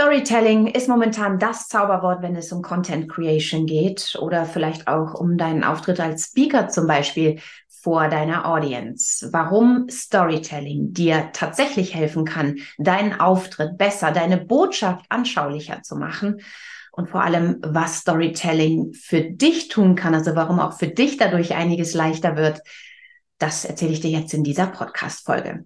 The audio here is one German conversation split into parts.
Storytelling ist momentan das Zauberwort, wenn es um Content Creation geht oder vielleicht auch um deinen Auftritt als Speaker zum Beispiel vor deiner Audience. Warum Storytelling dir tatsächlich helfen kann, deinen Auftritt besser, deine Botschaft anschaulicher zu machen und vor allem, was Storytelling für dich tun kann, also warum auch für dich dadurch einiges leichter wird, das erzähle ich dir jetzt in dieser Podcast-Folge.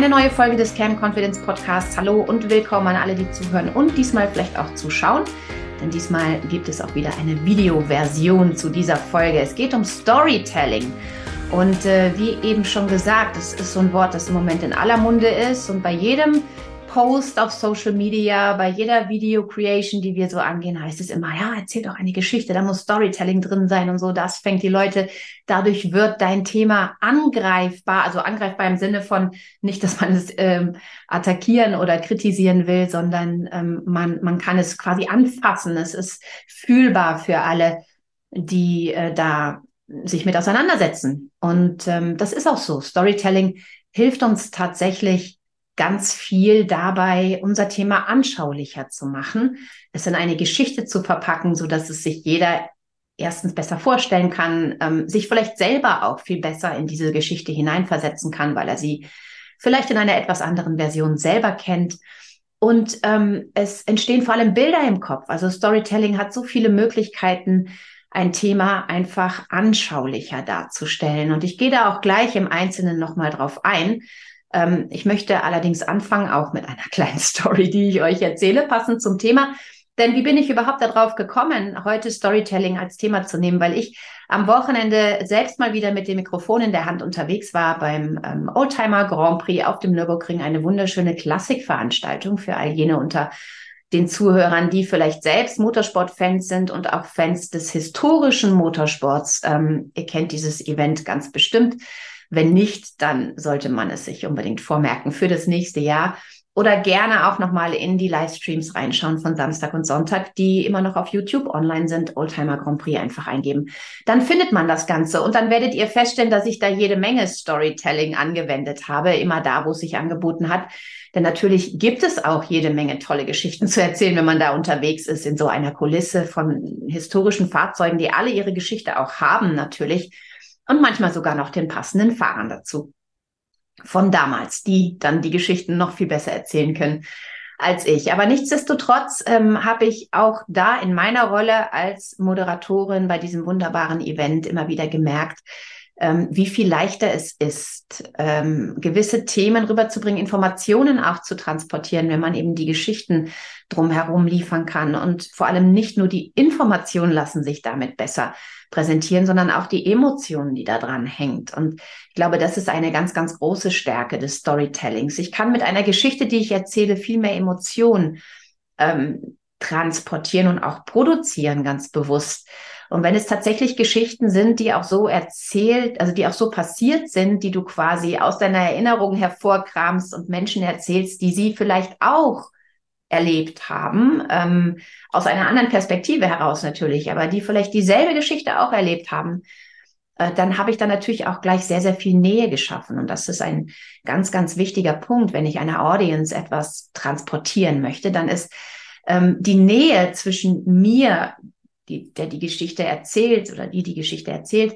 Eine neue Folge des Cam Confidence Podcasts. Hallo und willkommen an alle, die zuhören und diesmal vielleicht auch zuschauen. Denn diesmal gibt es auch wieder eine Videoversion zu dieser Folge. Es geht um Storytelling. Und äh, wie eben schon gesagt, das ist so ein Wort, das im Moment in aller Munde ist. Und bei jedem Post auf Social Media, bei jeder Video Creation, die wir so angehen, heißt es immer, ja, erzähl doch eine Geschichte, da muss Storytelling drin sein und so. Das fängt die Leute. Dadurch wird dein Thema angreifbar, also angreifbar im Sinne von nicht, dass man es ähm, attackieren oder kritisieren will, sondern ähm, man, man kann es quasi anfassen. Es ist fühlbar für alle, die äh, da sich mit auseinandersetzen. Und ähm, das ist auch so. Storytelling hilft uns tatsächlich, ganz viel dabei, unser Thema anschaulicher zu machen, es in eine Geschichte zu verpacken, so dass es sich jeder erstens besser vorstellen kann, ähm, sich vielleicht selber auch viel besser in diese Geschichte hineinversetzen kann, weil er sie vielleicht in einer etwas anderen Version selber kennt. Und ähm, es entstehen vor allem Bilder im Kopf. Also Storytelling hat so viele Möglichkeiten, ein Thema einfach anschaulicher darzustellen. Und ich gehe da auch gleich im Einzelnen nochmal drauf ein. Ähm, ich möchte allerdings anfangen auch mit einer kleinen Story, die ich euch erzähle, passend zum Thema. Denn wie bin ich überhaupt darauf gekommen, heute Storytelling als Thema zu nehmen? Weil ich am Wochenende selbst mal wieder mit dem Mikrofon in der Hand unterwegs war beim ähm, Oldtimer Grand Prix auf dem Nürburgring, eine wunderschöne Klassikveranstaltung für all jene unter den Zuhörern, die vielleicht selbst Motorsportfans sind und auch Fans des historischen Motorsports. Ähm, ihr kennt dieses Event ganz bestimmt. Wenn nicht, dann sollte man es sich unbedingt vormerken für das nächste Jahr oder gerne auch nochmal in die Livestreams reinschauen von Samstag und Sonntag, die immer noch auf YouTube online sind. Oldtimer Grand Prix einfach eingeben. Dann findet man das Ganze und dann werdet ihr feststellen, dass ich da jede Menge Storytelling angewendet habe, immer da, wo es sich angeboten hat. Denn natürlich gibt es auch jede Menge tolle Geschichten zu erzählen, wenn man da unterwegs ist in so einer Kulisse von historischen Fahrzeugen, die alle ihre Geschichte auch haben natürlich und manchmal sogar noch den passenden Fahrern dazu. Von damals, die dann die Geschichten noch viel besser erzählen können als ich. Aber nichtsdestotrotz ähm, habe ich auch da in meiner Rolle als Moderatorin bei diesem wunderbaren Event immer wieder gemerkt, ähm, wie viel leichter es ist, ähm, gewisse Themen rüberzubringen, Informationen auch zu transportieren, wenn man eben die Geschichten drumherum liefern kann. Und vor allem nicht nur die Informationen lassen sich damit besser präsentieren, sondern auch die Emotionen, die da dran hängt. Und ich glaube, das ist eine ganz, ganz große Stärke des Storytellings. Ich kann mit einer Geschichte, die ich erzähle, viel mehr Emotionen ähm, transportieren und auch produzieren, ganz bewusst. Und wenn es tatsächlich Geschichten sind, die auch so erzählt, also die auch so passiert sind, die du quasi aus deiner Erinnerung hervorkramst und Menschen erzählst, die sie vielleicht auch erlebt haben, ähm, aus einer anderen Perspektive heraus natürlich, aber die vielleicht dieselbe Geschichte auch erlebt haben, äh, dann habe ich da natürlich auch gleich sehr, sehr viel Nähe geschaffen. Und das ist ein ganz, ganz wichtiger Punkt, wenn ich einer Audience etwas transportieren möchte, dann ist ähm, die Nähe zwischen mir, die, der die Geschichte erzählt oder die die Geschichte erzählt,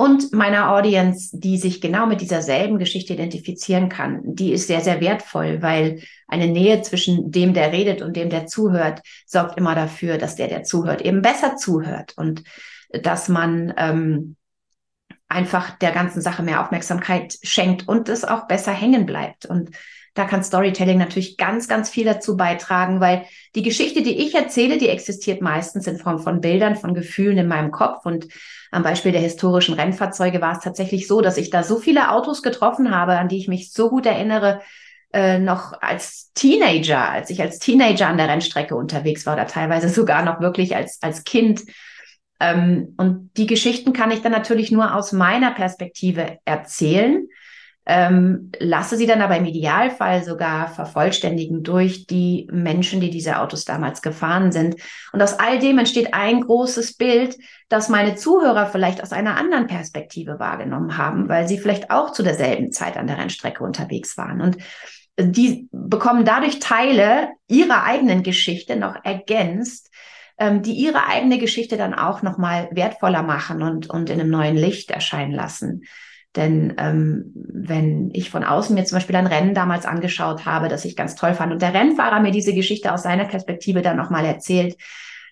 und meiner Audience, die sich genau mit dieser selben Geschichte identifizieren kann, die ist sehr, sehr wertvoll, weil eine Nähe zwischen dem, der redet und dem, der zuhört, sorgt immer dafür, dass der, der zuhört, eben besser zuhört und dass man ähm, einfach der ganzen Sache mehr Aufmerksamkeit schenkt und es auch besser hängen bleibt. Und da kann Storytelling natürlich ganz, ganz viel dazu beitragen, weil die Geschichte, die ich erzähle, die existiert meistens in Form von Bildern, von Gefühlen in meinem Kopf. Und am Beispiel der historischen Rennfahrzeuge war es tatsächlich so, dass ich da so viele Autos getroffen habe, an die ich mich so gut erinnere, äh, noch als Teenager, als ich als Teenager an der Rennstrecke unterwegs war oder teilweise sogar noch wirklich als, als Kind. Ähm, und die Geschichten kann ich dann natürlich nur aus meiner Perspektive erzählen ähm, lasse sie dann aber im Idealfall sogar vervollständigen durch die Menschen, die diese Autos damals gefahren sind. Und aus all dem entsteht ein großes Bild, das meine Zuhörer vielleicht aus einer anderen Perspektive wahrgenommen haben, weil sie vielleicht auch zu derselben Zeit an der Rennstrecke unterwegs waren. Und die bekommen dadurch Teile ihrer eigenen Geschichte noch ergänzt, ähm, die ihre eigene Geschichte dann auch noch mal wertvoller machen und, und in einem neuen Licht erscheinen lassen. Denn ähm, wenn ich von außen mir zum Beispiel ein Rennen damals angeschaut habe, das ich ganz toll fand, und der Rennfahrer mir diese Geschichte aus seiner Perspektive dann nochmal erzählt,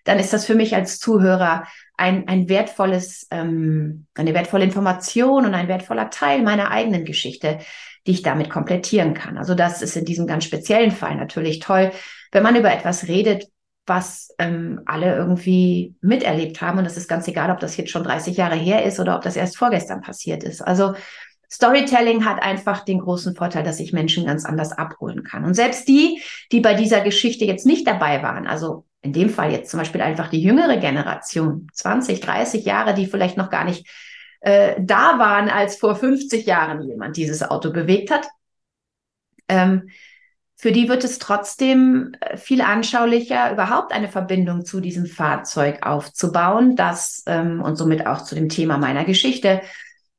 dann ist das für mich als Zuhörer ein, ein wertvolles, ähm, eine wertvolle Information und ein wertvoller Teil meiner eigenen Geschichte, die ich damit komplettieren kann. Also das ist in diesem ganz speziellen Fall natürlich toll, wenn man über etwas redet, was ähm, alle irgendwie miterlebt haben. Und das ist ganz egal, ob das jetzt schon 30 Jahre her ist oder ob das erst vorgestern passiert ist. Also Storytelling hat einfach den großen Vorteil, dass ich Menschen ganz anders abholen kann. Und selbst die, die bei dieser Geschichte jetzt nicht dabei waren, also in dem Fall jetzt zum Beispiel einfach die jüngere Generation, 20, 30 Jahre, die vielleicht noch gar nicht äh, da waren, als vor 50 Jahren jemand dieses Auto bewegt hat, ähm, für die wird es trotzdem äh, viel anschaulicher, überhaupt eine Verbindung zu diesem Fahrzeug aufzubauen, das ähm, und somit auch zu dem Thema meiner Geschichte,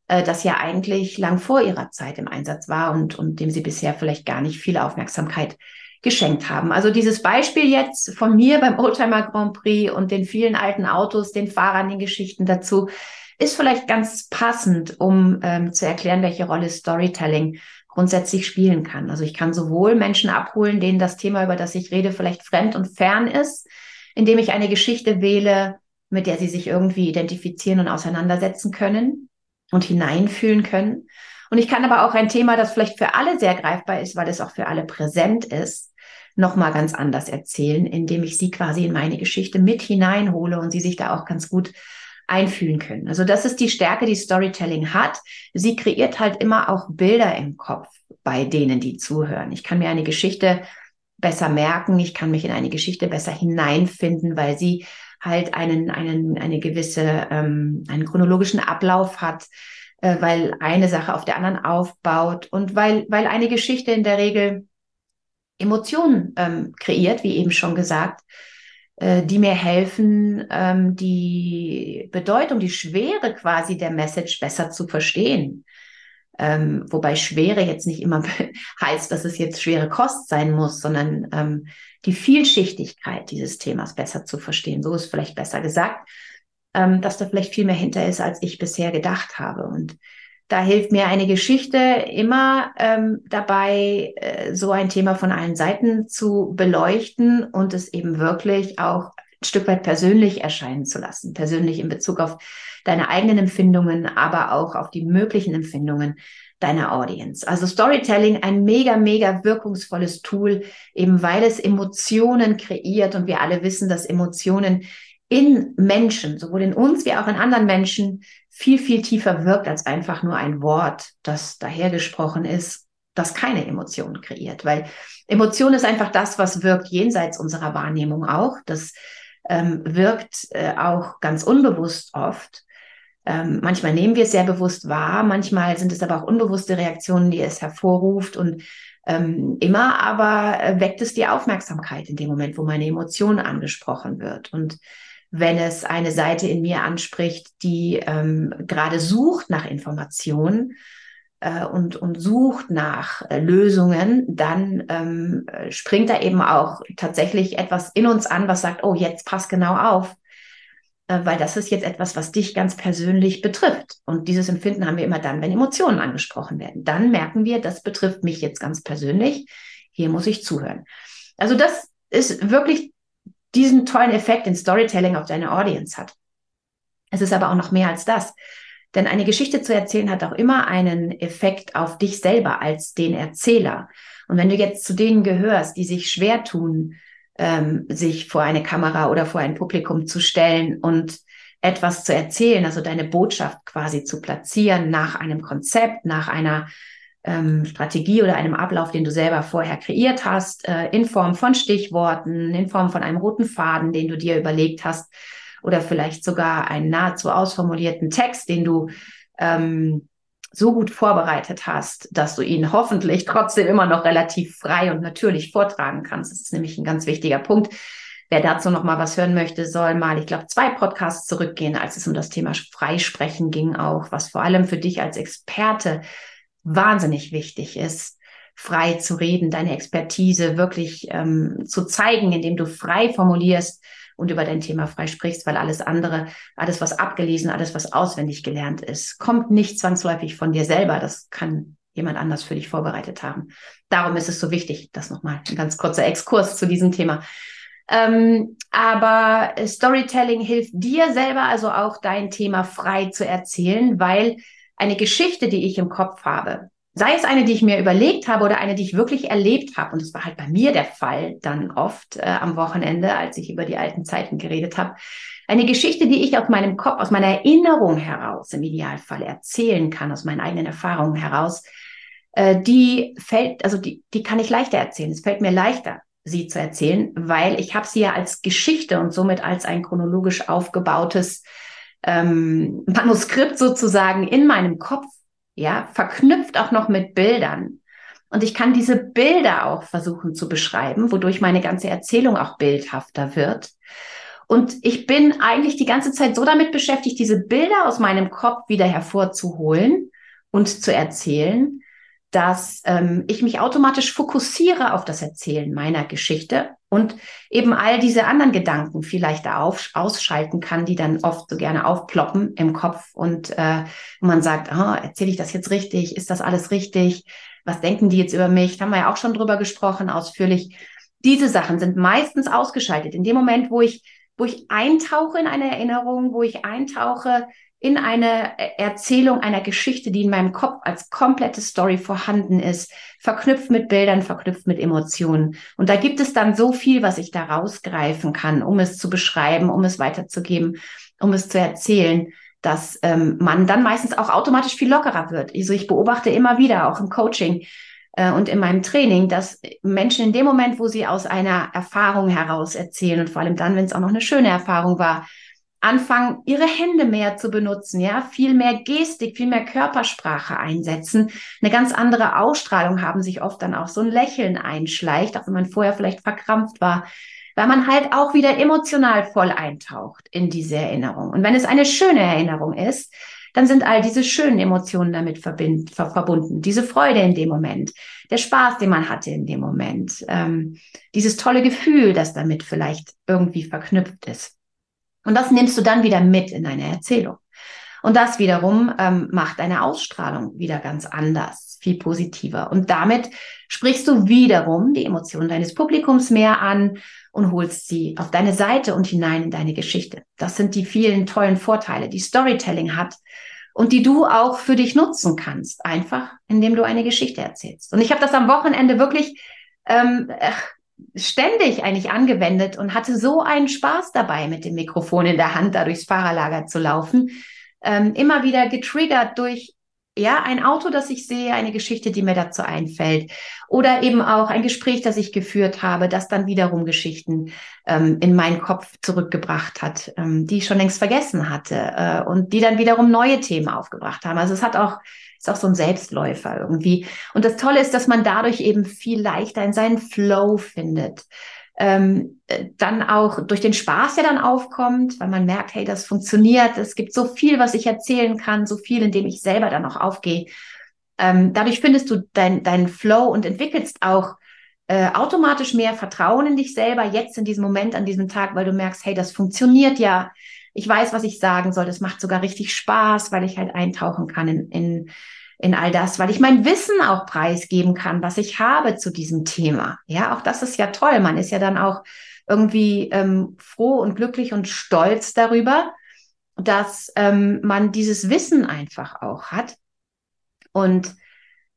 äh, das ja eigentlich lang vor ihrer Zeit im Einsatz war und, und dem sie bisher vielleicht gar nicht viel Aufmerksamkeit geschenkt haben. Also dieses Beispiel jetzt von mir beim Oldtimer Grand Prix und den vielen alten Autos, den Fahrern, den Geschichten dazu, ist vielleicht ganz passend, um ähm, zu erklären, welche Rolle Storytelling grundsätzlich spielen kann. Also ich kann sowohl Menschen abholen, denen das Thema, über das ich rede, vielleicht fremd und fern ist, indem ich eine Geschichte wähle, mit der sie sich irgendwie identifizieren und auseinandersetzen können und hineinfühlen können. Und ich kann aber auch ein Thema, das vielleicht für alle sehr greifbar ist, weil es auch für alle präsent ist, nochmal ganz anders erzählen, indem ich sie quasi in meine Geschichte mit hineinhole und sie sich da auch ganz gut einfühlen können. Also das ist die Stärke, die Storytelling hat. Sie kreiert halt immer auch Bilder im Kopf bei denen, die zuhören. Ich kann mir eine Geschichte besser merken, ich kann mich in eine Geschichte besser hineinfinden, weil sie halt einen, einen, eine gewisse, ähm, einen chronologischen Ablauf hat, äh, weil eine Sache auf der anderen aufbaut und weil, weil eine Geschichte in der Regel Emotionen ähm, kreiert, wie eben schon gesagt, die mir helfen, ähm, die Bedeutung, die Schwere quasi der Message besser zu verstehen. Ähm, wobei Schwere jetzt nicht immer heißt, dass es jetzt schwere Kost sein muss, sondern ähm, die Vielschichtigkeit dieses Themas besser zu verstehen. So ist vielleicht besser gesagt, ähm, dass da vielleicht viel mehr hinter ist, als ich bisher gedacht habe. Und da hilft mir eine Geschichte immer ähm, dabei, äh, so ein Thema von allen Seiten zu beleuchten und es eben wirklich auch ein Stück weit persönlich erscheinen zu lassen. Persönlich in Bezug auf deine eigenen Empfindungen, aber auch auf die möglichen Empfindungen deiner Audience. Also Storytelling, ein mega, mega wirkungsvolles Tool, eben weil es Emotionen kreiert und wir alle wissen, dass Emotionen in Menschen, sowohl in uns wie auch in anderen Menschen, viel, viel tiefer wirkt als einfach nur ein Wort, das dahergesprochen ist, das keine Emotionen kreiert. Weil Emotion ist einfach das, was wirkt jenseits unserer Wahrnehmung auch. Das ähm, wirkt äh, auch ganz unbewusst oft. Ähm, manchmal nehmen wir es sehr bewusst wahr, manchmal sind es aber auch unbewusste Reaktionen, die es hervorruft und ähm, immer aber äh, weckt es die Aufmerksamkeit in dem Moment, wo meine Emotion angesprochen wird. Und wenn es eine Seite in mir anspricht, die ähm, gerade sucht nach Informationen äh, und, und sucht nach äh, Lösungen, dann ähm, springt da eben auch tatsächlich etwas in uns an, was sagt, oh, jetzt pass genau auf, äh, weil das ist jetzt etwas, was dich ganz persönlich betrifft. Und dieses Empfinden haben wir immer dann, wenn Emotionen angesprochen werden. Dann merken wir, das betrifft mich jetzt ganz persönlich. Hier muss ich zuhören. Also das ist wirklich diesen tollen Effekt in Storytelling auf deine Audience hat. Es ist aber auch noch mehr als das. Denn eine Geschichte zu erzählen hat auch immer einen Effekt auf dich selber als den Erzähler. Und wenn du jetzt zu denen gehörst, die sich schwer tun, ähm, sich vor eine Kamera oder vor ein Publikum zu stellen und etwas zu erzählen, also deine Botschaft quasi zu platzieren nach einem Konzept, nach einer ähm, Strategie oder einem Ablauf, den du selber vorher kreiert hast, äh, in Form von Stichworten, in Form von einem roten Faden, den du dir überlegt hast, oder vielleicht sogar einen nahezu ausformulierten Text, den du ähm, so gut vorbereitet hast, dass du ihn hoffentlich trotzdem immer noch relativ frei und natürlich vortragen kannst. Das ist nämlich ein ganz wichtiger Punkt. Wer dazu noch mal was hören möchte, soll mal, ich glaube, zwei Podcasts zurückgehen, als es um das Thema Freisprechen ging auch, was vor allem für dich als Experte wahnsinnig wichtig ist, frei zu reden, deine Expertise wirklich ähm, zu zeigen, indem du frei formulierst und über dein Thema frei sprichst, weil alles andere, alles was abgelesen, alles was auswendig gelernt ist, kommt nicht zwangsläufig von dir selber. Das kann jemand anders für dich vorbereitet haben. Darum ist es so wichtig, das nochmal ein ganz kurzer Exkurs zu diesem Thema. Ähm, aber Storytelling hilft dir selber also auch dein Thema frei zu erzählen, weil eine Geschichte, die ich im Kopf habe, sei es eine, die ich mir überlegt habe oder eine, die ich wirklich erlebt habe, und das war halt bei mir der Fall dann oft äh, am Wochenende, als ich über die alten Zeiten geredet habe, eine Geschichte, die ich aus meinem Kopf, aus meiner Erinnerung heraus im Idealfall erzählen kann, aus meinen eigenen Erfahrungen heraus, äh, die fällt, also die, die kann ich leichter erzählen. Es fällt mir leichter, sie zu erzählen, weil ich habe sie ja als Geschichte und somit als ein chronologisch aufgebautes ähm, Manuskript sozusagen in meinem Kopf, ja, verknüpft auch noch mit Bildern. Und ich kann diese Bilder auch versuchen zu beschreiben, wodurch meine ganze Erzählung auch bildhafter wird. Und ich bin eigentlich die ganze Zeit so damit beschäftigt, diese Bilder aus meinem Kopf wieder hervorzuholen und zu erzählen, dass ähm, ich mich automatisch fokussiere auf das Erzählen meiner Geschichte und eben all diese anderen Gedanken vielleicht da auf, ausschalten kann, die dann oft so gerne aufploppen im Kopf und äh, man sagt, ah, erzähle ich das jetzt richtig? Ist das alles richtig? Was denken die jetzt über mich? Da haben wir ja auch schon drüber gesprochen, ausführlich. Diese Sachen sind meistens ausgeschaltet. In dem Moment, wo ich, wo ich eintauche in eine Erinnerung, wo ich eintauche in eine Erzählung einer Geschichte, die in meinem Kopf als komplette Story vorhanden ist, verknüpft mit Bildern, verknüpft mit Emotionen. Und da gibt es dann so viel, was ich da rausgreifen kann, um es zu beschreiben, um es weiterzugeben, um es zu erzählen, dass ähm, man dann meistens auch automatisch viel lockerer wird. Also ich beobachte immer wieder, auch im Coaching äh, und in meinem Training, dass Menschen in dem Moment, wo sie aus einer Erfahrung heraus erzählen und vor allem dann, wenn es auch noch eine schöne Erfahrung war, anfangen, ihre Hände mehr zu benutzen, ja, viel mehr Gestik, viel mehr Körpersprache einsetzen, eine ganz andere Ausstrahlung haben, sich oft dann auch so ein Lächeln einschleicht, auch wenn man vorher vielleicht verkrampft war, weil man halt auch wieder emotional voll eintaucht in diese Erinnerung. Und wenn es eine schöne Erinnerung ist, dann sind all diese schönen Emotionen damit verbind, ver verbunden. Diese Freude in dem Moment, der Spaß, den man hatte in dem Moment, ähm, dieses tolle Gefühl, das damit vielleicht irgendwie verknüpft ist. Und das nimmst du dann wieder mit in deine Erzählung. Und das wiederum ähm, macht deine Ausstrahlung wieder ganz anders, viel positiver. Und damit sprichst du wiederum die Emotionen deines Publikums mehr an und holst sie auf deine Seite und hinein in deine Geschichte. Das sind die vielen tollen Vorteile, die Storytelling hat und die du auch für dich nutzen kannst, einfach indem du eine Geschichte erzählst. Und ich habe das am Wochenende wirklich ähm, ständig eigentlich angewendet und hatte so einen Spaß dabei, mit dem Mikrofon in der Hand da durchs Fahrerlager zu laufen. Ähm, immer wieder getriggert durch ja, ein Auto, das ich sehe, eine Geschichte, die mir dazu einfällt. Oder eben auch ein Gespräch, das ich geführt habe, das dann wiederum Geschichten ähm, in meinen Kopf zurückgebracht hat, ähm, die ich schon längst vergessen hatte äh, und die dann wiederum neue Themen aufgebracht haben. Also es hat auch ist auch so ein Selbstläufer irgendwie. Und das Tolle ist, dass man dadurch eben viel leichter in seinen Flow findet. Ähm, dann auch durch den Spaß, der dann aufkommt, weil man merkt, hey, das funktioniert, es gibt so viel, was ich erzählen kann, so viel, in dem ich selber dann auch aufgehe. Ähm, dadurch findest du deinen dein Flow und entwickelst auch äh, automatisch mehr Vertrauen in dich selber, jetzt in diesem Moment, an diesem Tag, weil du merkst, hey, das funktioniert ja ich weiß, was ich sagen soll. Das macht sogar richtig Spaß, weil ich halt eintauchen kann in, in, in all das, weil ich mein Wissen auch preisgeben kann, was ich habe zu diesem Thema. Ja, auch das ist ja toll. Man ist ja dann auch irgendwie ähm, froh und glücklich und stolz darüber, dass ähm, man dieses Wissen einfach auch hat. Und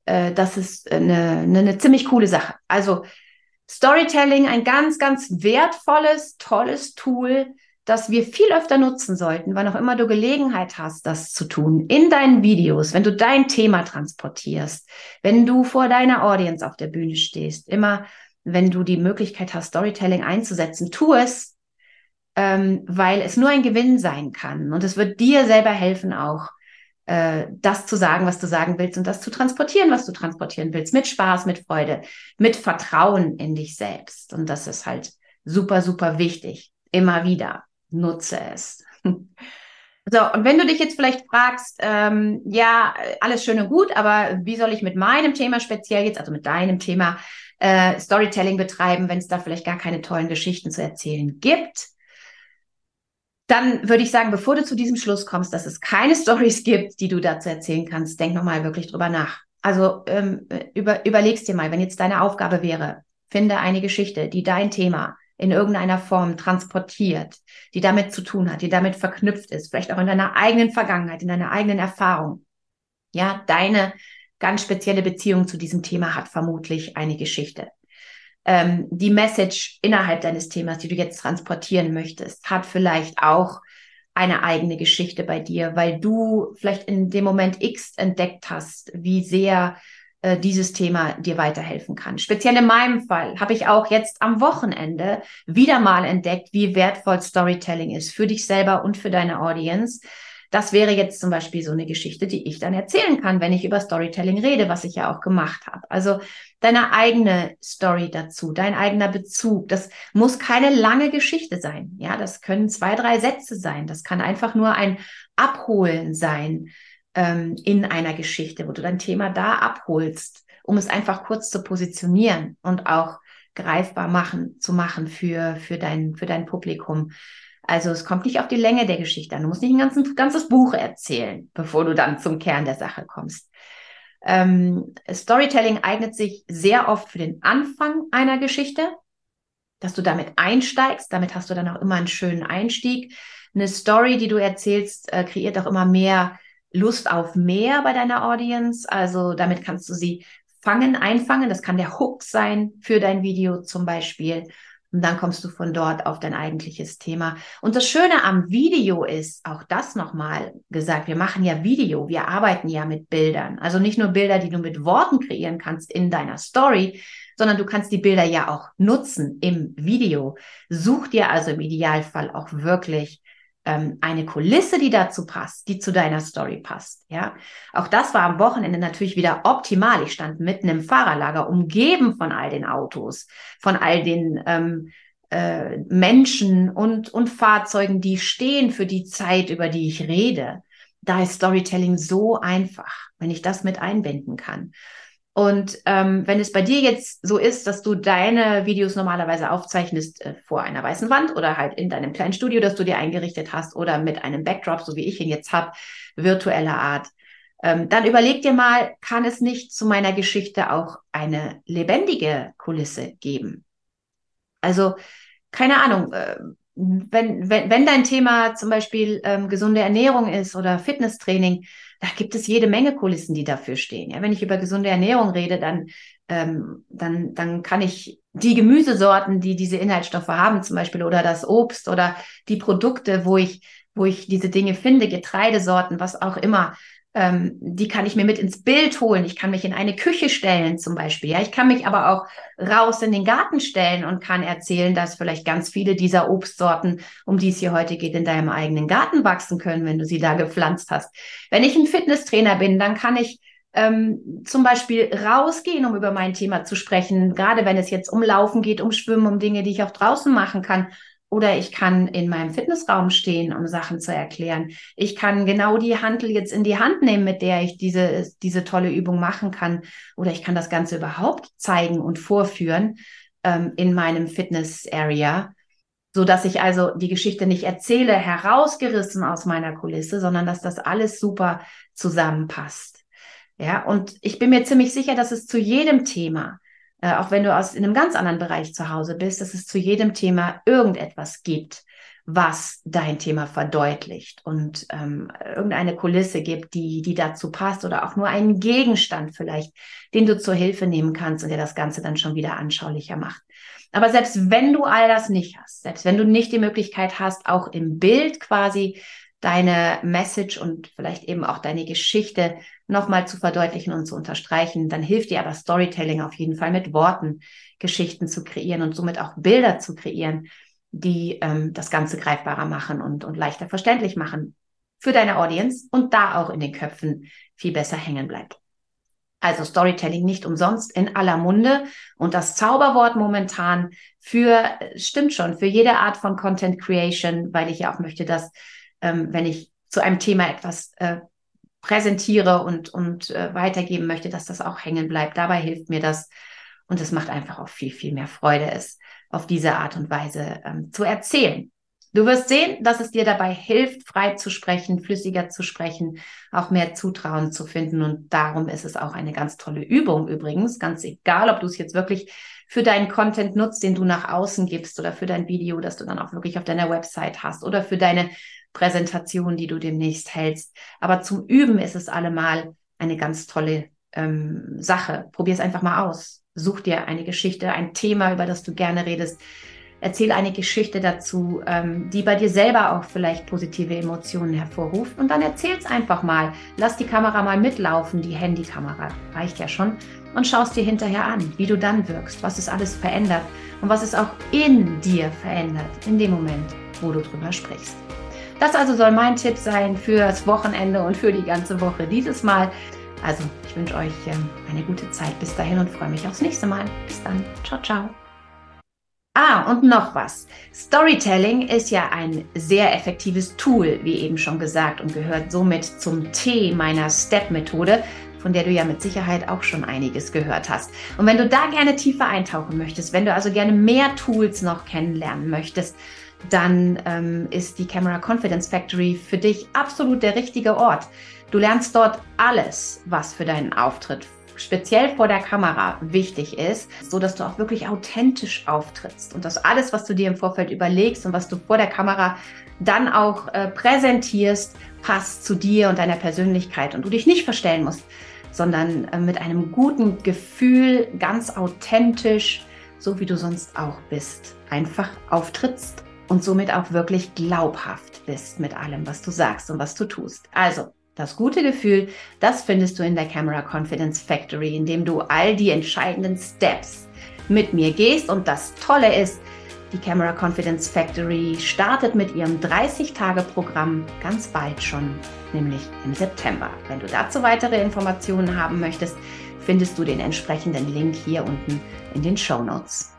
äh, das ist eine, eine, eine ziemlich coole Sache. Also Storytelling, ein ganz, ganz wertvolles, tolles Tool, das wir viel öfter nutzen sollten, wann auch immer du Gelegenheit hast, das zu tun, in deinen Videos, wenn du dein Thema transportierst, wenn du vor deiner Audience auf der Bühne stehst, immer wenn du die Möglichkeit hast, Storytelling einzusetzen, tu es, ähm, weil es nur ein Gewinn sein kann. Und es wird dir selber helfen, auch äh, das zu sagen, was du sagen willst und das zu transportieren, was du transportieren willst, mit Spaß, mit Freude, mit Vertrauen in dich selbst. Und das ist halt super, super wichtig. Immer wieder nutze es. So, und wenn du dich jetzt vielleicht fragst, ähm, ja, alles schön und gut, aber wie soll ich mit meinem Thema speziell jetzt, also mit deinem Thema äh, Storytelling betreiben, wenn es da vielleicht gar keine tollen Geschichten zu erzählen gibt? Dann würde ich sagen, bevor du zu diesem Schluss kommst, dass es keine Stories gibt, die du dazu erzählen kannst, denk nochmal wirklich drüber nach. Also ähm, über, überlegst dir mal, wenn jetzt deine Aufgabe wäre, finde eine Geschichte, die dein Thema in irgendeiner Form transportiert, die damit zu tun hat, die damit verknüpft ist, vielleicht auch in deiner eigenen Vergangenheit, in deiner eigenen Erfahrung. Ja, deine ganz spezielle Beziehung zu diesem Thema hat vermutlich eine Geschichte. Ähm, die Message innerhalb deines Themas, die du jetzt transportieren möchtest, hat vielleicht auch eine eigene Geschichte bei dir, weil du vielleicht in dem Moment X entdeckt hast, wie sehr äh, dieses Thema dir weiterhelfen kann. Speziell in meinem Fall habe ich auch jetzt am Wochenende wieder mal entdeckt, wie wertvoll Storytelling ist für dich selber und für deine Audience. Das wäre jetzt zum Beispiel so eine Geschichte, die ich dann erzählen kann, wenn ich über Storytelling rede, was ich ja auch gemacht habe. Also deine eigene Story dazu, dein eigener Bezug. Das muss keine lange Geschichte sein. Ja, das können zwei, drei Sätze sein. Das kann einfach nur ein Abholen sein ähm, in einer Geschichte, wo du dein Thema da abholst, um es einfach kurz zu positionieren und auch greifbar machen, zu machen für, für dein, für dein Publikum. Also es kommt nicht auf die Länge der Geschichte an. Du musst nicht ein ganzes, ganzes Buch erzählen, bevor du dann zum Kern der Sache kommst. Ähm, Storytelling eignet sich sehr oft für den Anfang einer Geschichte, dass du damit einsteigst. Damit hast du dann auch immer einen schönen Einstieg. Eine Story, die du erzählst, äh, kreiert auch immer mehr Lust auf mehr bei deiner Audience. Also damit kannst du sie fangen, einfangen. Das kann der Hook sein für dein Video zum Beispiel. Und dann kommst du von dort auf dein eigentliches Thema. Und das Schöne am Video ist, auch das nochmal gesagt, wir machen ja Video, wir arbeiten ja mit Bildern. Also nicht nur Bilder, die du mit Worten kreieren kannst in deiner Story, sondern du kannst die Bilder ja auch nutzen im Video. Such dir also im Idealfall auch wirklich ähm, eine Kulisse, die dazu passt, die zu deiner Story passt. Ja, auch das war am Wochenende natürlich wieder optimal. Ich stand mitten im Fahrerlager, umgeben von all den Autos, von all den ähm, äh, Menschen und, und Fahrzeugen, die stehen für die Zeit, über die ich rede. Da ist Storytelling so einfach, wenn ich das mit einbinden kann. Und ähm, wenn es bei dir jetzt so ist, dass du deine Videos normalerweise aufzeichnest äh, vor einer weißen Wand oder halt in deinem kleinen Studio, das du dir eingerichtet hast oder mit einem Backdrop, so wie ich ihn jetzt habe, virtueller Art, ähm, dann überleg dir mal, kann es nicht zu meiner Geschichte auch eine lebendige Kulisse geben? Also, keine Ahnung, äh, wenn, wenn, wenn dein Thema zum Beispiel ähm, gesunde Ernährung ist oder Fitnesstraining, da gibt es jede Menge Kulissen, die dafür stehen. Ja, wenn ich über gesunde Ernährung rede, dann, ähm, dann, dann kann ich die Gemüsesorten, die diese Inhaltsstoffe haben, zum Beispiel, oder das Obst oder die Produkte, wo ich, wo ich diese Dinge finde, Getreidesorten, was auch immer, ähm, die kann ich mir mit ins Bild holen. Ich kann mich in eine Küche stellen zum Beispiel. Ja, ich kann mich aber auch raus in den Garten stellen und kann erzählen, dass vielleicht ganz viele dieser Obstsorten, um die es hier heute geht, in deinem eigenen Garten wachsen können, wenn du sie da gepflanzt hast. Wenn ich ein Fitnesstrainer bin, dann kann ich ähm, zum Beispiel rausgehen, um über mein Thema zu sprechen, gerade wenn es jetzt um Laufen geht, um Schwimmen, um Dinge, die ich auch draußen machen kann oder ich kann in meinem Fitnessraum stehen, um Sachen zu erklären. Ich kann genau die Handel jetzt in die Hand nehmen, mit der ich diese, diese tolle Übung machen kann. Oder ich kann das Ganze überhaupt zeigen und vorführen ähm, in meinem Fitness-Area, so dass ich also die Geschichte nicht erzähle, herausgerissen aus meiner Kulisse, sondern dass das alles super zusammenpasst. Ja, und ich bin mir ziemlich sicher, dass es zu jedem Thema äh, auch wenn du aus in einem ganz anderen Bereich zu Hause bist, dass es zu jedem Thema irgendetwas gibt, was dein Thema verdeutlicht und ähm, irgendeine Kulisse gibt, die, die dazu passt oder auch nur einen Gegenstand vielleicht, den du zur Hilfe nehmen kannst und der das Ganze dann schon wieder anschaulicher macht. Aber selbst wenn du all das nicht hast, selbst wenn du nicht die Möglichkeit hast, auch im Bild quasi deine Message und vielleicht eben auch deine Geschichte nochmal zu verdeutlichen und zu unterstreichen, dann hilft dir aber Storytelling auf jeden Fall mit Worten Geschichten zu kreieren und somit auch Bilder zu kreieren, die ähm, das Ganze greifbarer machen und, und leichter verständlich machen für deine Audience und da auch in den Köpfen viel besser hängen bleibt. Also Storytelling nicht umsonst in aller Munde und das Zauberwort momentan für, stimmt schon, für jede Art von Content Creation, weil ich ja auch möchte, dass, ähm, wenn ich zu einem Thema etwas äh, präsentiere und, und äh, weitergeben möchte, dass das auch hängen bleibt. Dabei hilft mir das und es macht einfach auch viel, viel mehr Freude, es auf diese Art und Weise ähm, zu erzählen. Du wirst sehen, dass es dir dabei hilft, frei zu sprechen, flüssiger zu sprechen, auch mehr Zutrauen zu finden. Und darum ist es auch eine ganz tolle Übung übrigens. Ganz egal, ob du es jetzt wirklich für deinen Content nutzt, den du nach außen gibst oder für dein Video, das du dann auch wirklich auf deiner Website hast oder für deine Präsentation, die du demnächst hältst. Aber zum Üben ist es allemal eine ganz tolle ähm, Sache. Probier es einfach mal aus. Such dir eine Geschichte, ein Thema, über das du gerne redest Erzähl eine Geschichte dazu, ähm, die bei dir selber auch vielleicht positive Emotionen hervorruft. Und dann erzähl's einfach mal. Lass die Kamera mal mitlaufen, die Handykamera reicht ja schon. Und schaust dir hinterher an, wie du dann wirkst, was es alles verändert und was es auch in dir verändert, in dem Moment, wo du drüber sprichst. Das also soll mein Tipp sein fürs Wochenende und für die ganze Woche dieses Mal. Also, ich wünsche euch ähm, eine gute Zeit bis dahin und freue mich aufs nächste Mal. Bis dann. Ciao, ciao. Ah, und noch was. Storytelling ist ja ein sehr effektives Tool, wie eben schon gesagt, und gehört somit zum T meiner Step-Methode, von der du ja mit Sicherheit auch schon einiges gehört hast. Und wenn du da gerne tiefer eintauchen möchtest, wenn du also gerne mehr Tools noch kennenlernen möchtest, dann ähm, ist die Camera Confidence Factory für dich absolut der richtige Ort. Du lernst dort alles, was für deinen Auftritt speziell vor der Kamera wichtig ist, so dass du auch wirklich authentisch auftrittst und dass alles, was du dir im Vorfeld überlegst und was du vor der Kamera dann auch äh, präsentierst, passt zu dir und deiner Persönlichkeit und du dich nicht verstellen musst, sondern äh, mit einem guten Gefühl, ganz authentisch, so wie du sonst auch bist, einfach auftrittst und somit auch wirklich glaubhaft bist mit allem, was du sagst und was du tust. Also, das gute Gefühl, das findest du in der Camera Confidence Factory, indem du all die entscheidenden Steps mit mir gehst. Und das Tolle ist, die Camera Confidence Factory startet mit ihrem 30-Tage-Programm ganz bald schon, nämlich im September. Wenn du dazu weitere Informationen haben möchtest, findest du den entsprechenden Link hier unten in den Show Notes.